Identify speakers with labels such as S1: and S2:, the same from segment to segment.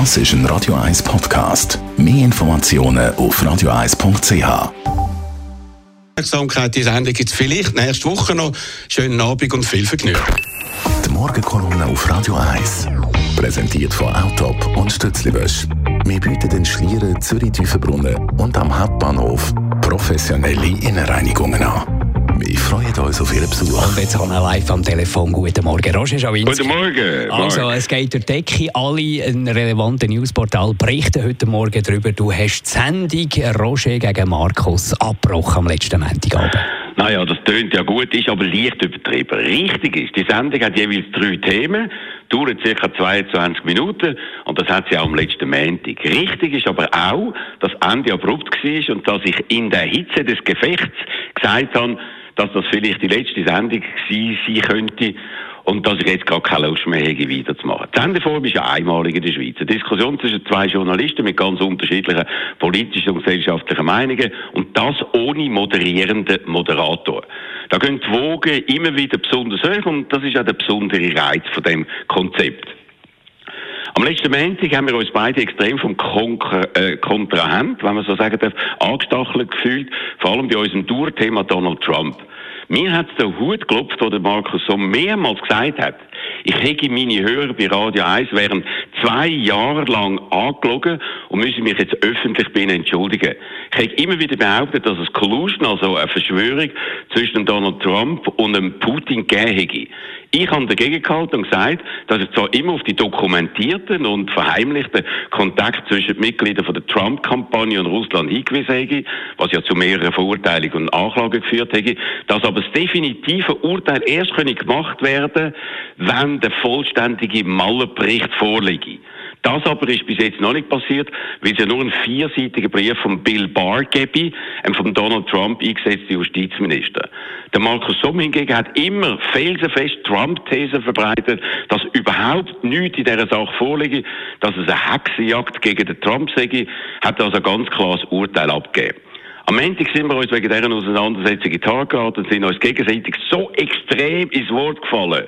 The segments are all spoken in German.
S1: Das ist ein Radio 1 Podcast. Mehr Informationen auf radio1.ch.
S2: Aufmerksamkeit, die Sendung gibt es vielleicht nächste Woche noch. Schönen Abend und viel Vergnügen.
S1: Die Morgenkolumne auf Radio 1. Präsentiert von Autop und Stützliwösch. Wir bieten den Schlieren, Zürich-Tiefenbrunnen und am Hauptbahnhof professionelle Innenreinigungen an. Wir freuen uns auf Ihren Besuch.
S3: Und jetzt haben wir live am Telefon. Guten Morgen, Roger Schawinski.
S4: Guten Morgen.
S3: Also, es geht durch die Decke. Alle ein relevanten Newsportal berichten heute Morgen darüber. Du hast die Sendung Roger gegen Markus abgebrochen am letzten Montagabend.
S4: Naja, das tönt ja gut, ist aber leicht übertrieben. Richtig ist, die Sendung hat jeweils drei Themen, dauert ca. 22 Minuten und das hat sie auch am letzten Montag. Richtig ist aber auch, dass Ende abrupt war und dass ich in der Hitze des Gefechts gesagt habe, dass das vielleicht die letzte Sendung gewesen sein könnte und dass ich jetzt gar keine Lust mehr habe, weiterzumachen. Die Sendeform ist ja einmalig in der Schweiz. Eine Diskussion zwischen zwei Journalisten mit ganz unterschiedlichen politischen und gesellschaftlichen Meinungen und das ohne moderierenden Moderator. Da gehen die Wogen immer wieder besonders hoch und das ist auch der besondere Reiz von dem Konzept. Am letzten Montag haben wir uns beide extrem vom Konkur äh, Kontrahent, wenn man so sagen darf, angestachelt gefühlt, vor allem bei unserem Tourthema Donald Trump. Mir hat der Hut geklopft, wo der Markus so mehrmals gesagt hat, ich hätte meine Hörer bei Radio 1 während zwei Jahre lang angelogen und müsse mich jetzt öffentlich ihnen entschuldigen. Ich hätte immer wieder behauptet, dass es Collusion, also eine Verschwörung zwischen Donald Trump und Putin gegeben hätte. Ich habe dagegen gehalten und gesagt, dass ich zwar immer auf die dokumentierten und verheimlichten Kontakte zwischen den Mitgliedern von der Trump-Kampagne und Russland hingewiesen habe, was ja zu mehreren Verurteilungen und Anklagen geführt hätte, dass aber das definitive Urteil erst gemacht werden wenn der vollständige Mallerbericht vorliege. Das aber ist bis jetzt noch nicht passiert, weil es ja nur einen vierseitigen Brief von Bill Barr gebe, einem von Donald Trump eingesetzten Justizminister. Der Markus Somm hingegen hat immer felsenfest Trump-Thesen verbreitet, dass überhaupt nichts in dieser Sache vorliege, dass es eine Hexenjagd gegen den Trump sei, hat also ganz klares Urteil abgegeben. Am Montag sind wir uns wegen dieser Auseinandersetzung in geraten und sind uns gegenseitig so extrem ins Wort gefallen,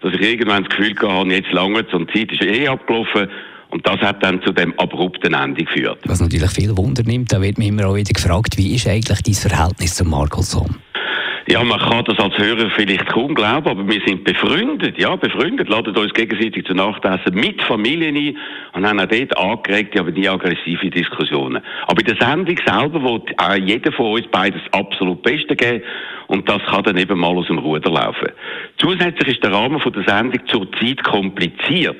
S4: dass ich irgendwann das Gefühl hatte, jetzt lange und die Zeit ist eh abgelaufen. Und das hat dann zu dem abrupten Ende geführt.
S3: Was natürlich viel Wunder nimmt, da wird mir immer auch wieder gefragt, wie ist eigentlich dein Verhältnis zu Markus Somm?
S4: Ja, man kann das als Hörer vielleicht kaum glauben, aber wir sind befreundet, ja, befreundet, laden uns gegenseitig zu Nachtessen mit Familien ein und haben auch dort angeregte, aber nie aggressive Diskussionen. Aber in der Sendung selber wird auch jeder von uns beides absolut Beste geben und das kann dann eben mal aus dem Ruder laufen. Zusätzlich ist der Rahmen von der Sendung zurzeit kompliziert.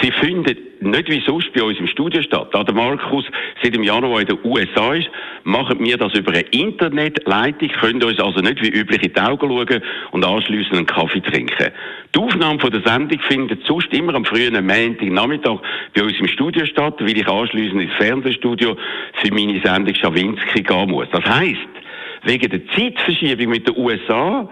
S4: Sie findet nicht wie sonst bei uns im Studio statt. Da der Markus seit dem Januar in den USA ist, machen wir das über eine Internetleitung, können uns also nicht wie üblich in die Augen schauen und anschliessend einen Kaffee trinken. Die Aufnahme von der Sendung findet sonst immer am frühen Montag Nachmittag bei uns im Studio statt, weil ich anschliessend ins Fernsehstudio für meine Sendung Schawinski gehen muss. Das heisst, wegen der Zeitverschiebung mit den USA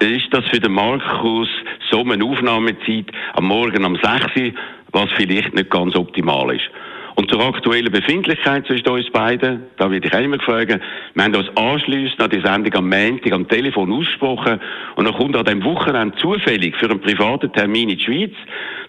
S4: äh, ist das für den Markus so eine Aufnahmezeit am Morgen um 6 Uhr, was vielleicht nicht ganz optimal ist. Und zur aktuellen Befindlichkeit zwischen uns beiden, da würde ich auch immer fragen, wir haben uns anschliessend an die Sendung am Montag am Telefon ausgesprochen und dann kommt an dem Wochenende zufällig für einen privaten Termin in die Schweiz,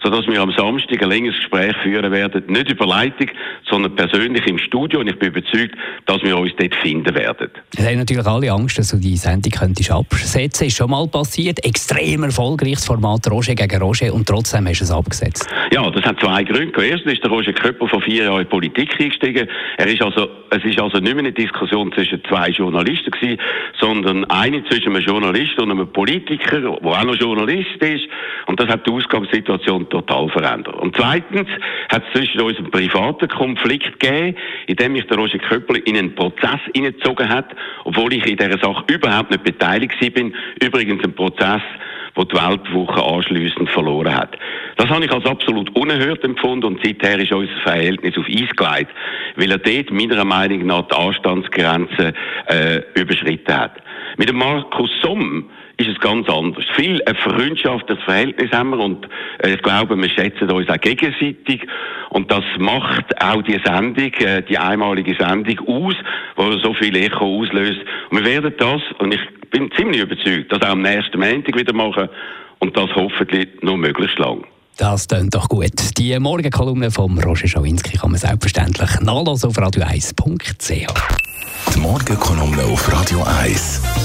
S4: sodass wir am Samstag ein längeres Gespräch führen werden, nicht über Leitung, sondern persönlich im Studio und ich bin überzeugt, dass wir uns dort finden werden.
S3: Es haben natürlich alle Angst, dass du die Sendung könntest absetzen. Ist schon mal passiert. Extrem erfolgreiches Format Roger gegen Roger und trotzdem hast du es abgesetzt.
S4: Ja, das hat zwei Gründe. Erstens ist der Roger Köppel vor vier Jahren in die Politik eingestiegen. Er ist also, es ist also nicht mehr eine Diskussion zwischen zwei Journalisten gewesen, sondern eine zwischen einem Journalist und einem Politiker, der auch noch Journalist ist. Und das hat die Ausgangssituation total verändert. Und zweitens hat es zwischen uns einen privaten Konflikt gegeben, in dem mich der Roger Köppel in einen Prozess hineingezogen hat, obwohl ich in dieser Sache überhaupt nicht beteiligt bin. Übrigens ein Prozess, wo die Weltwoche anschliessend verloren hat. Das habe ich als absolut unerhört empfunden und seither ist unser Verhältnis auf Eis gelegt, weil er dort meiner Meinung nach die Anstandsgrenze äh, überschritten hat. Mit dem Markus Somm ist es ganz anders. Viel ein freundschaftliches Verhältnis haben wir und äh, ich glaube, wir schätzen uns auch gegenseitig und das macht auch die Sendung, äh, die einmalige Sendung aus, wo so viel Echo auslöst. Und wir werden das, und ich bin ziemlich überzeugt, das auch am nächsten Montag wieder machen und das hoffentlich noch möglichst lang.
S3: Das klingt doch gut. Die Morgenkolumne von Roger Schawinski kann man selbstverständlich nachlesen auf radio1.ch.
S1: Die Morgenkolumne auf Radio 1.